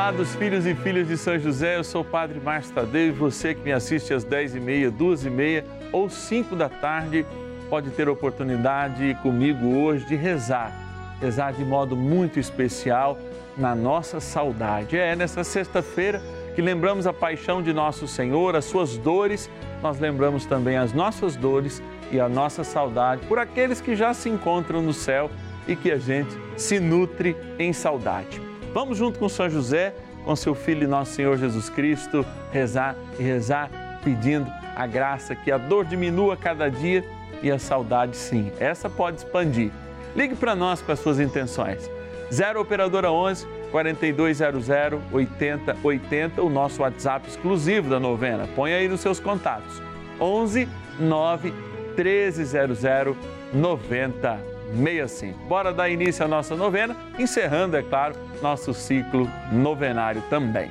amados filhos e filhas de São José, eu sou o Padre Márcio Tadeu e você que me assiste às 10h30, 2h30 ou 5 da tarde pode ter a oportunidade comigo hoje de rezar, rezar de modo muito especial na nossa saudade. É nessa sexta-feira que lembramos a paixão de nosso Senhor, as suas dores, nós lembramos também as nossas dores e a nossa saudade por aqueles que já se encontram no céu e que a gente se nutre em saudade. Vamos junto com São José, com seu filho nosso Senhor Jesus Cristo, rezar e rezar pedindo a graça que a dor diminua cada dia e a saudade sim. Essa pode expandir. Ligue para nós com as suas intenções. 0 operadora 11 4200 8080, o nosso WhatsApp exclusivo da novena. Põe aí nos seus contatos. 11 9 1300 90 65. Bora dar início à nossa novena, encerrando, é claro, nosso ciclo novenário também.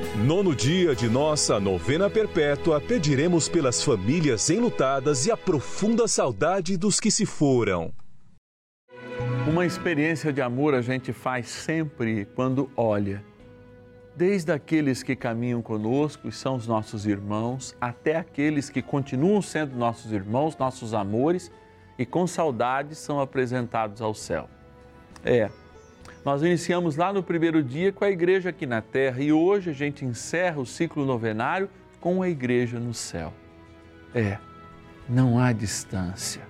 nono dia de nossa novena perpétua, pediremos pelas famílias enlutadas e a profunda saudade dos que se foram. Uma experiência de amor a gente faz sempre quando olha. Desde aqueles que caminham conosco e são os nossos irmãos, até aqueles que continuam sendo nossos irmãos, nossos amores e com saudade são apresentados ao céu. É, nós iniciamos lá no primeiro dia com a igreja aqui na terra e hoje a gente encerra o ciclo novenário com a igreja no céu. É, não há distância.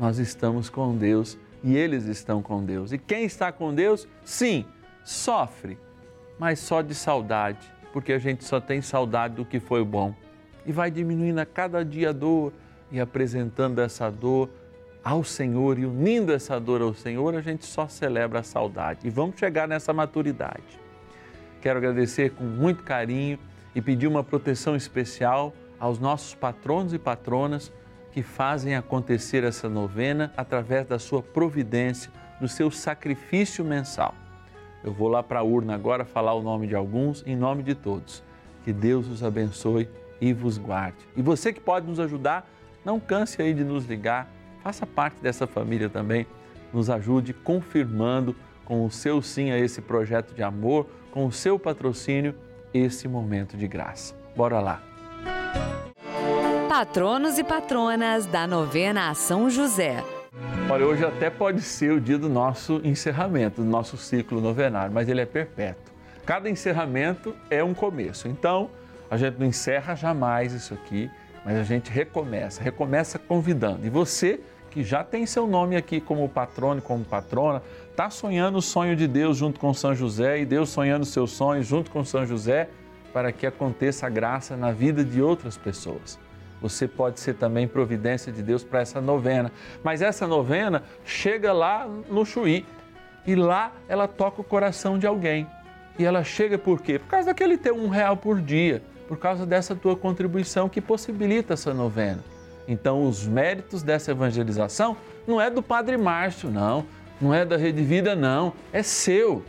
Nós estamos com Deus e eles estão com Deus. E quem está com Deus, sim, sofre, mas só de saudade, porque a gente só tem saudade do que foi bom. E vai diminuindo a cada dia a dor e apresentando essa dor ao Senhor e unindo essa dor ao Senhor, a gente só celebra a saudade. E vamos chegar nessa maturidade. Quero agradecer com muito carinho e pedir uma proteção especial aos nossos patronos e patronas que fazem acontecer essa novena através da sua providência, do seu sacrifício mensal. Eu vou lá para a urna agora falar o nome de alguns, em nome de todos. Que Deus os abençoe e vos guarde. E você que pode nos ajudar, não canse aí de nos ligar faça parte dessa família também. Nos ajude confirmando com o seu sim a esse projeto de amor, com o seu patrocínio, esse momento de graça. Bora lá. Patronos e patronas da novena a São José. Olha, hoje até pode ser o dia do nosso encerramento, do nosso ciclo novenário, mas ele é perpétuo. Cada encerramento é um começo. Então, a gente não encerra jamais isso aqui, mas a gente recomeça, recomeça convidando. E você que já tem seu nome aqui como patrono como patrona, está sonhando o sonho de Deus junto com São José e Deus sonhando seus sonhos junto com São José para que aconteça a graça na vida de outras pessoas. Você pode ser também providência de Deus para essa novena. Mas essa novena chega lá no Chuí. e lá ela toca o coração de alguém. E ela chega por quê? Por causa daquele teu um real por dia, por causa dessa tua contribuição que possibilita essa novena. Então, os méritos dessa evangelização não é do Padre Márcio, não, não é da Rede Vida, não, é seu,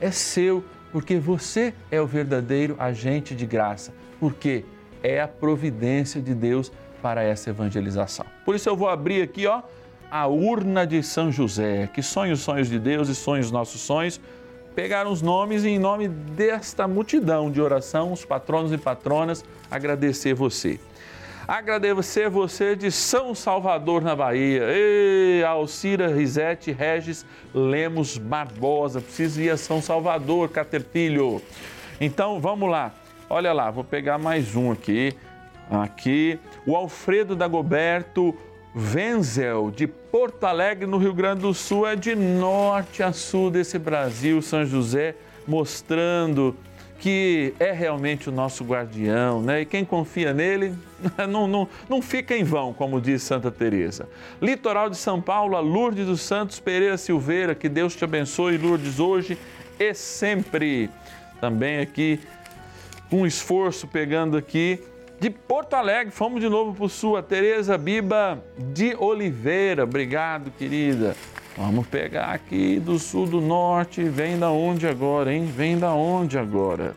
é seu, porque você é o verdadeiro agente de graça, porque é a providência de Deus para essa evangelização. Por isso eu vou abrir aqui, ó, a urna de São José, que sonha os sonhos de Deus e sonha os nossos sonhos. Pegar os nomes e em nome desta multidão de oração, os patronos e patronas, agradecer você. Agradecer você de São Salvador, na Bahia. Ei, Alcira Risete Regis Lemos Barbosa. Preciso ir a São Salvador, Caterpilho. Então, vamos lá. Olha lá, vou pegar mais um aqui. Aqui, o Alfredo Dagoberto Wenzel, de Porto Alegre, no Rio Grande do Sul, é de norte a sul desse Brasil, São José, mostrando que é realmente o nosso guardião, né? E quem confia nele não, não, não fica em vão, como diz Santa Teresa. Litoral de São Paulo, a Lourdes dos Santos Pereira Silveira, que Deus te abençoe, Lourdes, hoje e sempre. Também aqui, um esforço pegando aqui de Porto Alegre, fomos de novo para sua Tereza Biba de Oliveira. Obrigado, querida. Vamos pegar aqui do sul, do norte. Vem da onde agora, hein? Vem da onde agora?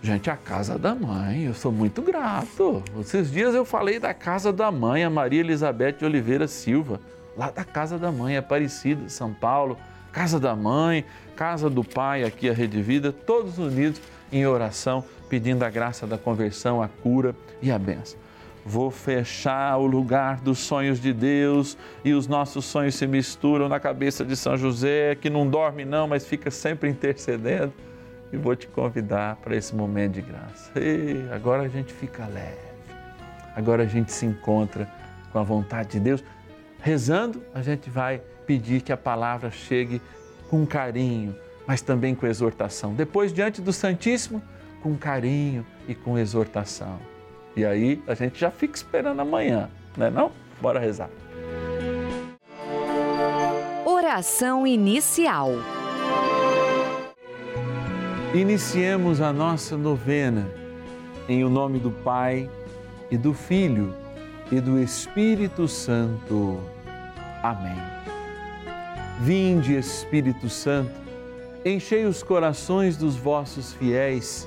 Gente, a casa da mãe, eu sou muito grato. Esses dias eu falei da casa da mãe, a Maria Elizabeth Oliveira Silva, lá da casa da mãe, Aparecida, São Paulo. Casa da mãe, casa do pai, aqui a Rede Vida, todos unidos em oração, pedindo a graça da conversão, a cura e a benção vou fechar o lugar dos sonhos de Deus e os nossos sonhos se misturam na cabeça de São José, que não dorme não, mas fica sempre intercedendo. E vou te convidar para esse momento de graça. E agora a gente fica leve. Agora a gente se encontra com a vontade de Deus. Rezando, a gente vai pedir que a palavra chegue com carinho, mas também com exortação. Depois, diante do Santíssimo, com carinho e com exortação. E aí a gente já fica esperando amanhã, né não? Bora rezar. Oração inicial. Iniciemos a nossa novena em o nome do Pai e do Filho e do Espírito Santo. Amém. Vinde, Espírito Santo, enchei os corações dos vossos fiéis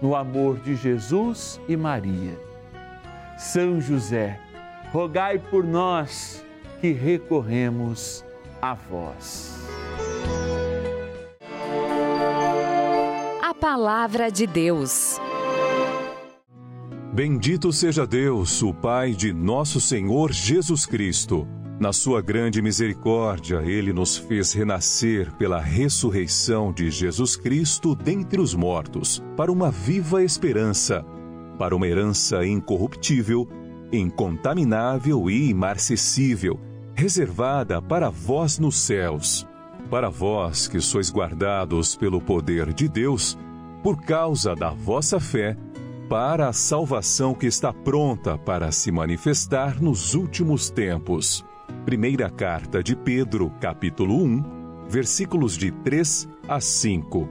no amor de Jesus e Maria. São José, rogai por nós que recorremos a vós. palavra de Deus. Bendito seja Deus, o Pai de nosso Senhor Jesus Cristo. Na sua grande misericórdia, ele nos fez renascer pela ressurreição de Jesus Cristo dentre os mortos, para uma viva esperança, para uma herança incorruptível, incontaminável e imarcessível, reservada para vós nos céus. Para vós que sois guardados pelo poder de Deus, por causa da vossa fé, para a salvação que está pronta para se manifestar nos últimos tempos. Primeira carta de Pedro, capítulo 1, versículos de 3 a 5.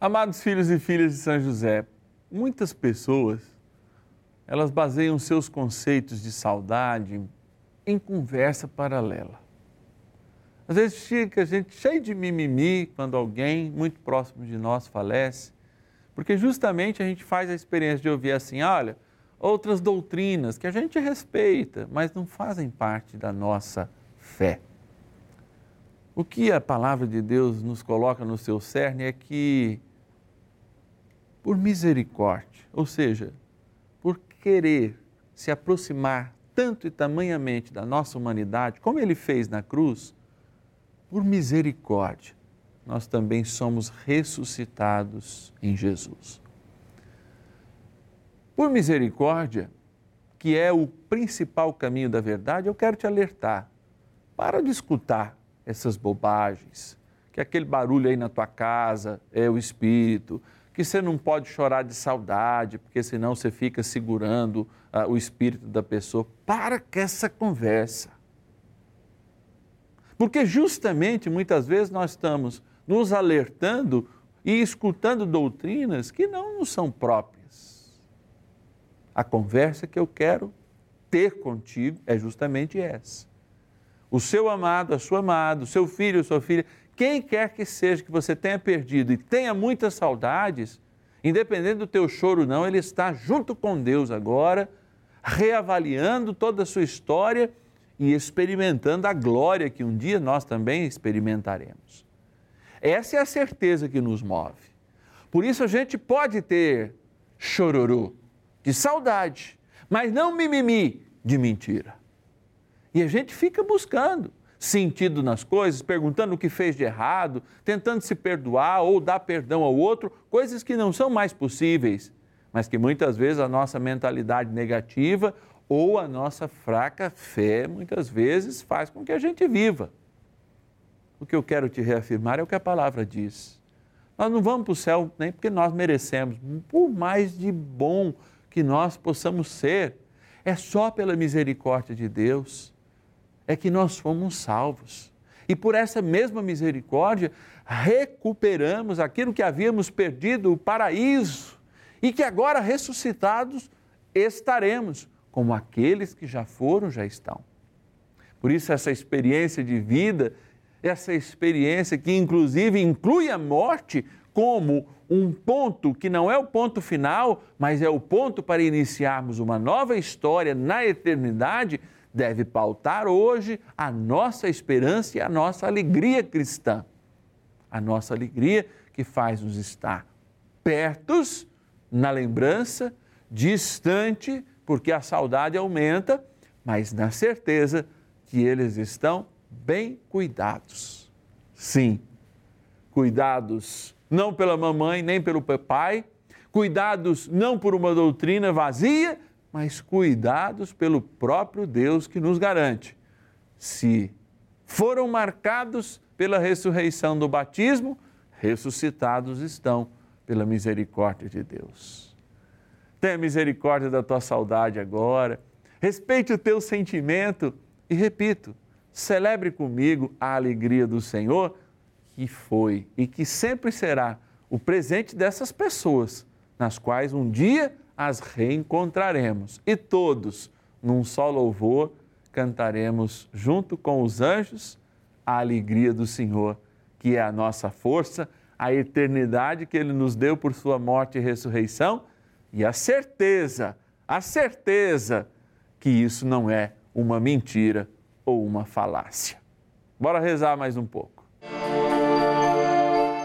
Amados filhos e filhas de São José, muitas pessoas elas baseiam seus conceitos de saudade em conversa paralela. Às vezes fica a gente cheio de mimimi quando alguém muito próximo de nós falece porque justamente a gente faz a experiência de ouvir assim, olha, outras doutrinas que a gente respeita, mas não fazem parte da nossa fé. O que a palavra de Deus nos coloca no seu cerne é que, por misericórdia, ou seja, por querer se aproximar tanto e tamanhamente da nossa humanidade, como ele fez na cruz, por misericórdia, nós também somos ressuscitados em Jesus. Por misericórdia, que é o principal caminho da verdade, eu quero te alertar. Para de escutar essas bobagens, que aquele barulho aí na tua casa é o espírito, que você não pode chorar de saudade, porque senão você fica segurando uh, o espírito da pessoa. Para com essa conversa. Porque justamente muitas vezes nós estamos nos alertando e escutando doutrinas que não nos são próprias. A conversa que eu quero ter contigo é justamente essa. O seu amado, a sua amada, o seu filho, a sua filha, quem quer que seja que você tenha perdido e tenha muitas saudades, independente do teu choro não, ele está junto com Deus agora, reavaliando toda a sua história e experimentando a glória que um dia nós também experimentaremos. Essa é a certeza que nos move. Por isso a gente pode ter chororô de saudade, mas não mimimi de mentira. E a gente fica buscando sentido nas coisas, perguntando o que fez de errado, tentando se perdoar ou dar perdão ao outro, coisas que não são mais possíveis, mas que muitas vezes a nossa mentalidade negativa ou a nossa fraca fé muitas vezes faz com que a gente viva o que eu quero te reafirmar é o que a palavra diz. Nós não vamos para o céu nem porque nós merecemos, por mais de bom que nós possamos ser, é só pela misericórdia de Deus é que nós fomos salvos. E por essa mesma misericórdia, recuperamos aquilo que havíamos perdido, o paraíso, e que agora ressuscitados estaremos, como aqueles que já foram, já estão. Por isso, essa experiência de vida essa experiência que, inclusive, inclui a morte como um ponto que não é o ponto final, mas é o ponto para iniciarmos uma nova história na eternidade, deve pautar hoje a nossa esperança e a nossa alegria cristã. A nossa alegria que faz nos estar pertos na lembrança, distante, porque a saudade aumenta, mas na certeza que eles estão bem cuidados. Sim, cuidados não pela mamãe nem pelo papai, cuidados não por uma doutrina vazia, mas cuidados pelo próprio Deus que nos garante. Se foram marcados pela ressurreição do batismo, ressuscitados estão pela misericórdia de Deus. Tenha misericórdia da tua saudade agora, respeite o teu sentimento e repito, celebre comigo a alegria do Senhor, que foi e que sempre será o presente dessas pessoas, nas quais um dia as reencontraremos. E todos, num só louvor, cantaremos junto com os anjos a alegria do Senhor, que é a nossa força, a eternidade que Ele nos deu por Sua morte e ressurreição e a certeza, a certeza que isso não é uma mentira ou uma falácia. Bora rezar mais um pouco.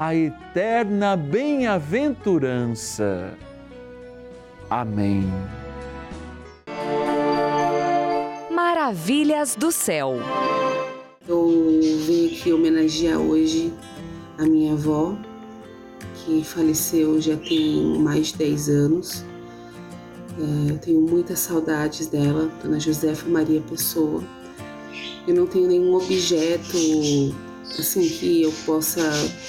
a eterna bem-aventurança. Amém. Maravilhas do céu. Eu vim aqui homenagear hoje a minha avó, que faleceu já tem mais de 10 anos. É, eu tenho muitas saudades dela, Dona Josefa Maria Pessoa. Eu não tenho nenhum objeto assim que eu possa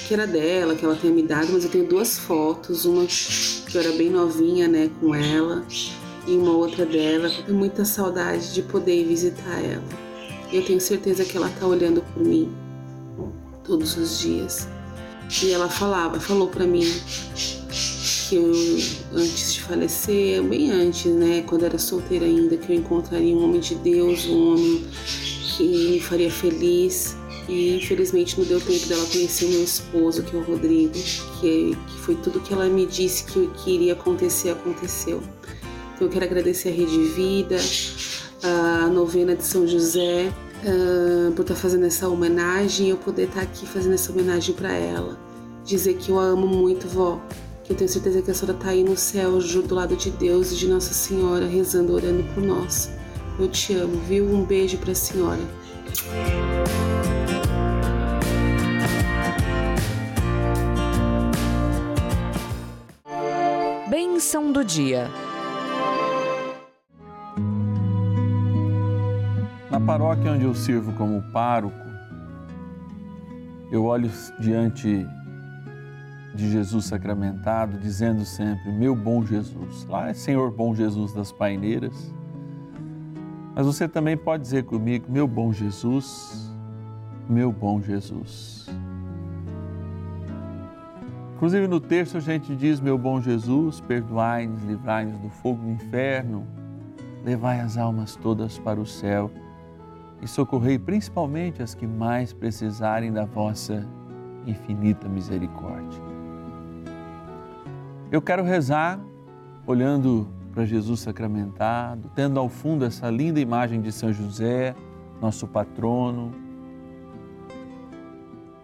que era dela, que ela tenha me dado, mas eu tenho duas fotos, uma que eu era bem novinha, né, com ela, e uma outra dela. Eu tenho muita saudade de poder visitar ela. Eu tenho certeza que ela tá olhando por mim todos os dias. E ela falava, falou para mim que eu, antes de falecer, bem antes, né, quando era solteira ainda, que eu encontraria um homem de Deus, um homem que me faria feliz. E infelizmente não deu tempo dela conhecer o meu esposo, que é o Rodrigo, que, que foi tudo que ela me disse que, que iria acontecer, aconteceu. Então eu quero agradecer a Rede Vida, a novena de São José, uh, por estar fazendo essa homenagem e eu poder estar aqui fazendo essa homenagem para ela. Dizer que eu a amo muito, vó, que eu tenho certeza que a senhora está aí no céu, do lado de Deus e de Nossa Senhora, rezando, orando por nós. Eu te amo, viu? Um beijo para a senhora. Bênção do dia. Na paróquia onde eu sirvo como pároco, eu olho diante de Jesus sacramentado, dizendo sempre: Meu bom Jesus. Lá é Senhor bom Jesus das paineiras. Mas você também pode dizer comigo: Meu bom Jesus, meu bom Jesus. Inclusive no texto a gente diz: Meu bom Jesus, perdoai-nos, livrai-nos do fogo do inferno, levai as almas todas para o céu e socorrei principalmente as que mais precisarem da vossa infinita misericórdia. Eu quero rezar olhando para Jesus sacramentado, tendo ao fundo essa linda imagem de São José, nosso patrono,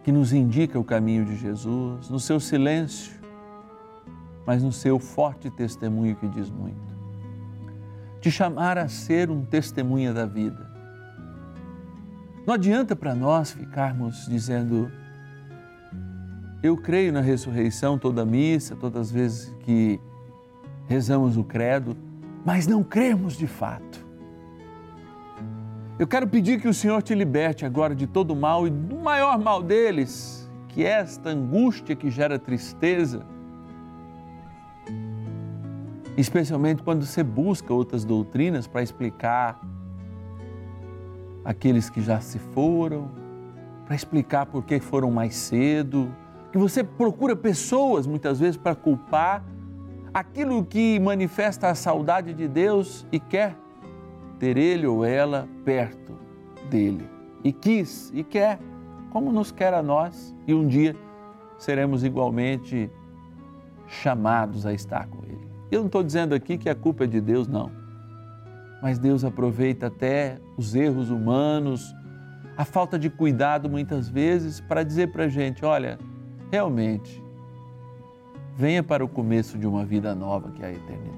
que nos indica o caminho de Jesus, no seu silêncio, mas no seu forte testemunho que diz muito. Te chamar a ser um testemunha da vida. Não adianta para nós ficarmos dizendo, eu creio na ressurreição toda missa, todas as vezes que rezamos o credo, mas não cremos de fato. Eu quero pedir que o Senhor te liberte agora de todo mal e do maior mal deles, que é esta angústia que gera tristeza. especialmente quando você busca outras doutrinas para explicar aqueles que já se foram, para explicar por que foram mais cedo, que você procura pessoas muitas vezes para culpar aquilo que manifesta a saudade de Deus e quer ter ele ou ela perto dele. E quis e quer, como nos quer a nós, e um dia seremos igualmente chamados a estar com ele. Eu não estou dizendo aqui que a culpa é de Deus, não. Mas Deus aproveita até os erros humanos, a falta de cuidado muitas vezes, para dizer para a gente: olha, realmente, venha para o começo de uma vida nova que é a eternidade.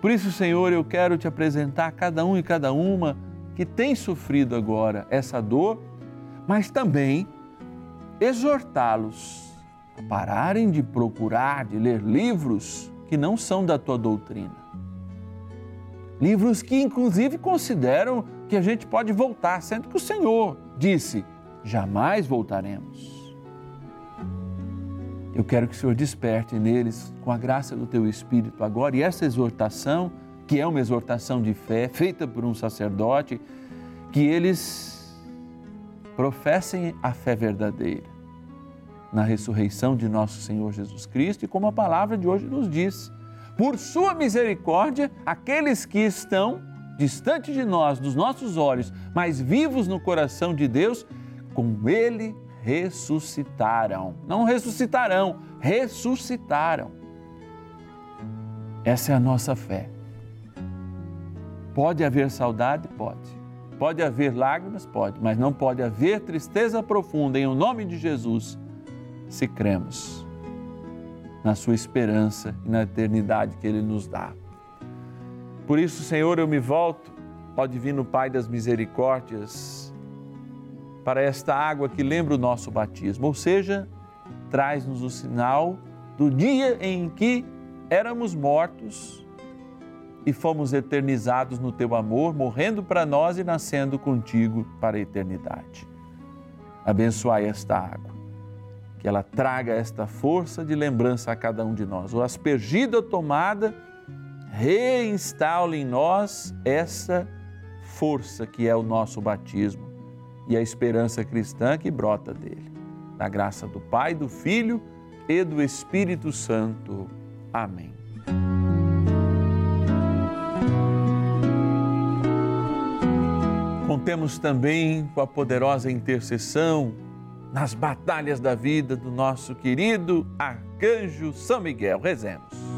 Por isso, Senhor, eu quero te apresentar cada um e cada uma que tem sofrido agora essa dor, mas também exortá-los a pararem de procurar, de ler livros que não são da tua doutrina. Livros que, inclusive, consideram que a gente pode voltar, sendo que o Senhor disse: jamais voltaremos. Eu quero que o Senhor desperte neles, com a graça do teu Espírito agora, e essa exortação, que é uma exortação de fé, feita por um sacerdote, que eles professem a fé verdadeira na ressurreição de nosso Senhor Jesus Cristo e como a palavra de hoje nos diz. Por sua misericórdia, aqueles que estão distante de nós, dos nossos olhos, mas vivos no coração de Deus, com Ele ressuscitaram. Não ressuscitarão, ressuscitaram. Essa é a nossa fé. Pode haver saudade? Pode. Pode haver lágrimas? Pode. Mas não pode haver tristeza profunda em o nome de Jesus se cremos na Sua esperança e na eternidade que Ele nos dá. Por isso, Senhor, eu me volto ó Divino Pai das Misericórdias para esta água que lembra o nosso batismo, ou seja, traz-nos o sinal do dia em que éramos mortos e fomos eternizados no teu amor, morrendo para nós e nascendo contigo para a eternidade. Abençoai esta água, que ela traga esta força de lembrança a cada um de nós. O aspergida tomada reinstale em nós essa força que é o nosso batismo e a esperança cristã que brota dele. Na graça do Pai, do Filho e do Espírito Santo. Amém. Contemos também com a poderosa intercessão nas batalhas da vida do nosso querido arcanjo São Miguel. Rezemos.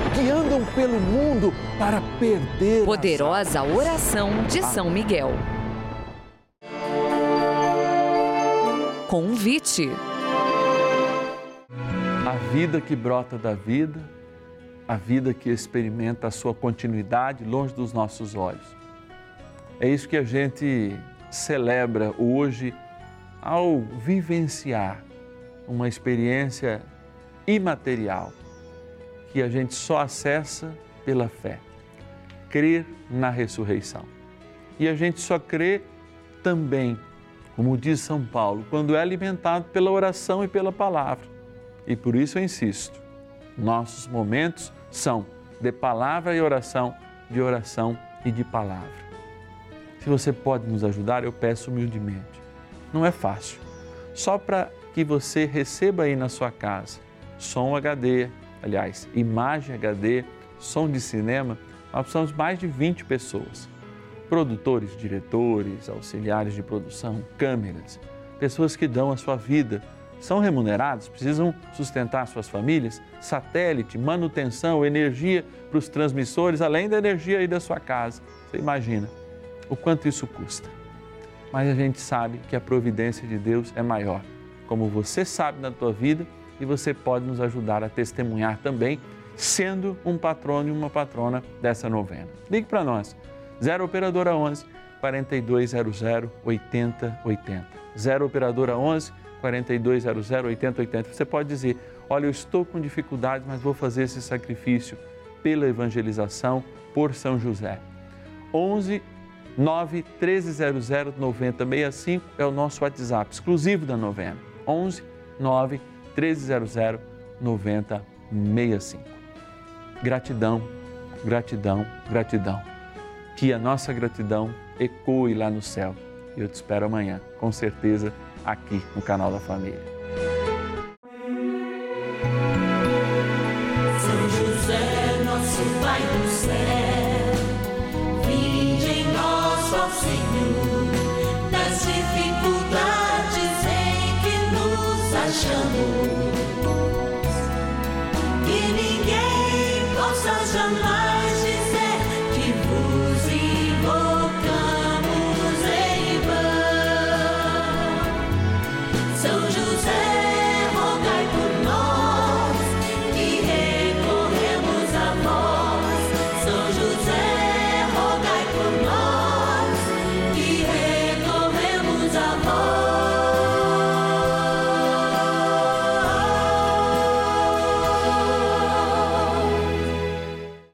que andam pelo mundo para perder. Poderosa oração de São Miguel. Convite. A vida que brota da vida, a vida que experimenta a sua continuidade longe dos nossos olhos. É isso que a gente celebra hoje ao vivenciar uma experiência imaterial que a gente só acessa pela fé. Crer na ressurreição. E a gente só crê também, como diz São Paulo, quando é alimentado pela oração e pela palavra. E por isso eu insisto, nossos momentos são de palavra e oração, de oração e de palavra. Se você pode nos ajudar, eu peço humildemente. Não é fácil. Só para que você receba aí na sua casa som HD, aliás, imagem HD, som de cinema, nós precisamos mais de 20 pessoas. Produtores, diretores, auxiliares de produção, câmeras, pessoas que dão a sua vida, são remunerados, precisam sustentar suas famílias, satélite, manutenção, energia para os transmissores, além da energia aí da sua casa. Você imagina o quanto isso custa. Mas a gente sabe que a providência de Deus é maior. Como você sabe na tua vida, e você pode nos ajudar a testemunhar também, sendo um patrono e uma patrona dessa novena. Ligue para nós, 0 Operadora 11 4200 8080. 0 Operadora 11 4200 8080. Você pode dizer: Olha, eu estou com dificuldade, mas vou fazer esse sacrifício pela evangelização por São José. 11 9 1300 9065 é o nosso WhatsApp exclusivo da novena. 11 9 1300 9065. Gratidão, gratidão, gratidão. Que a nossa gratidão ecoe lá no céu. Eu te espero amanhã, com certeza, aqui no canal da Família.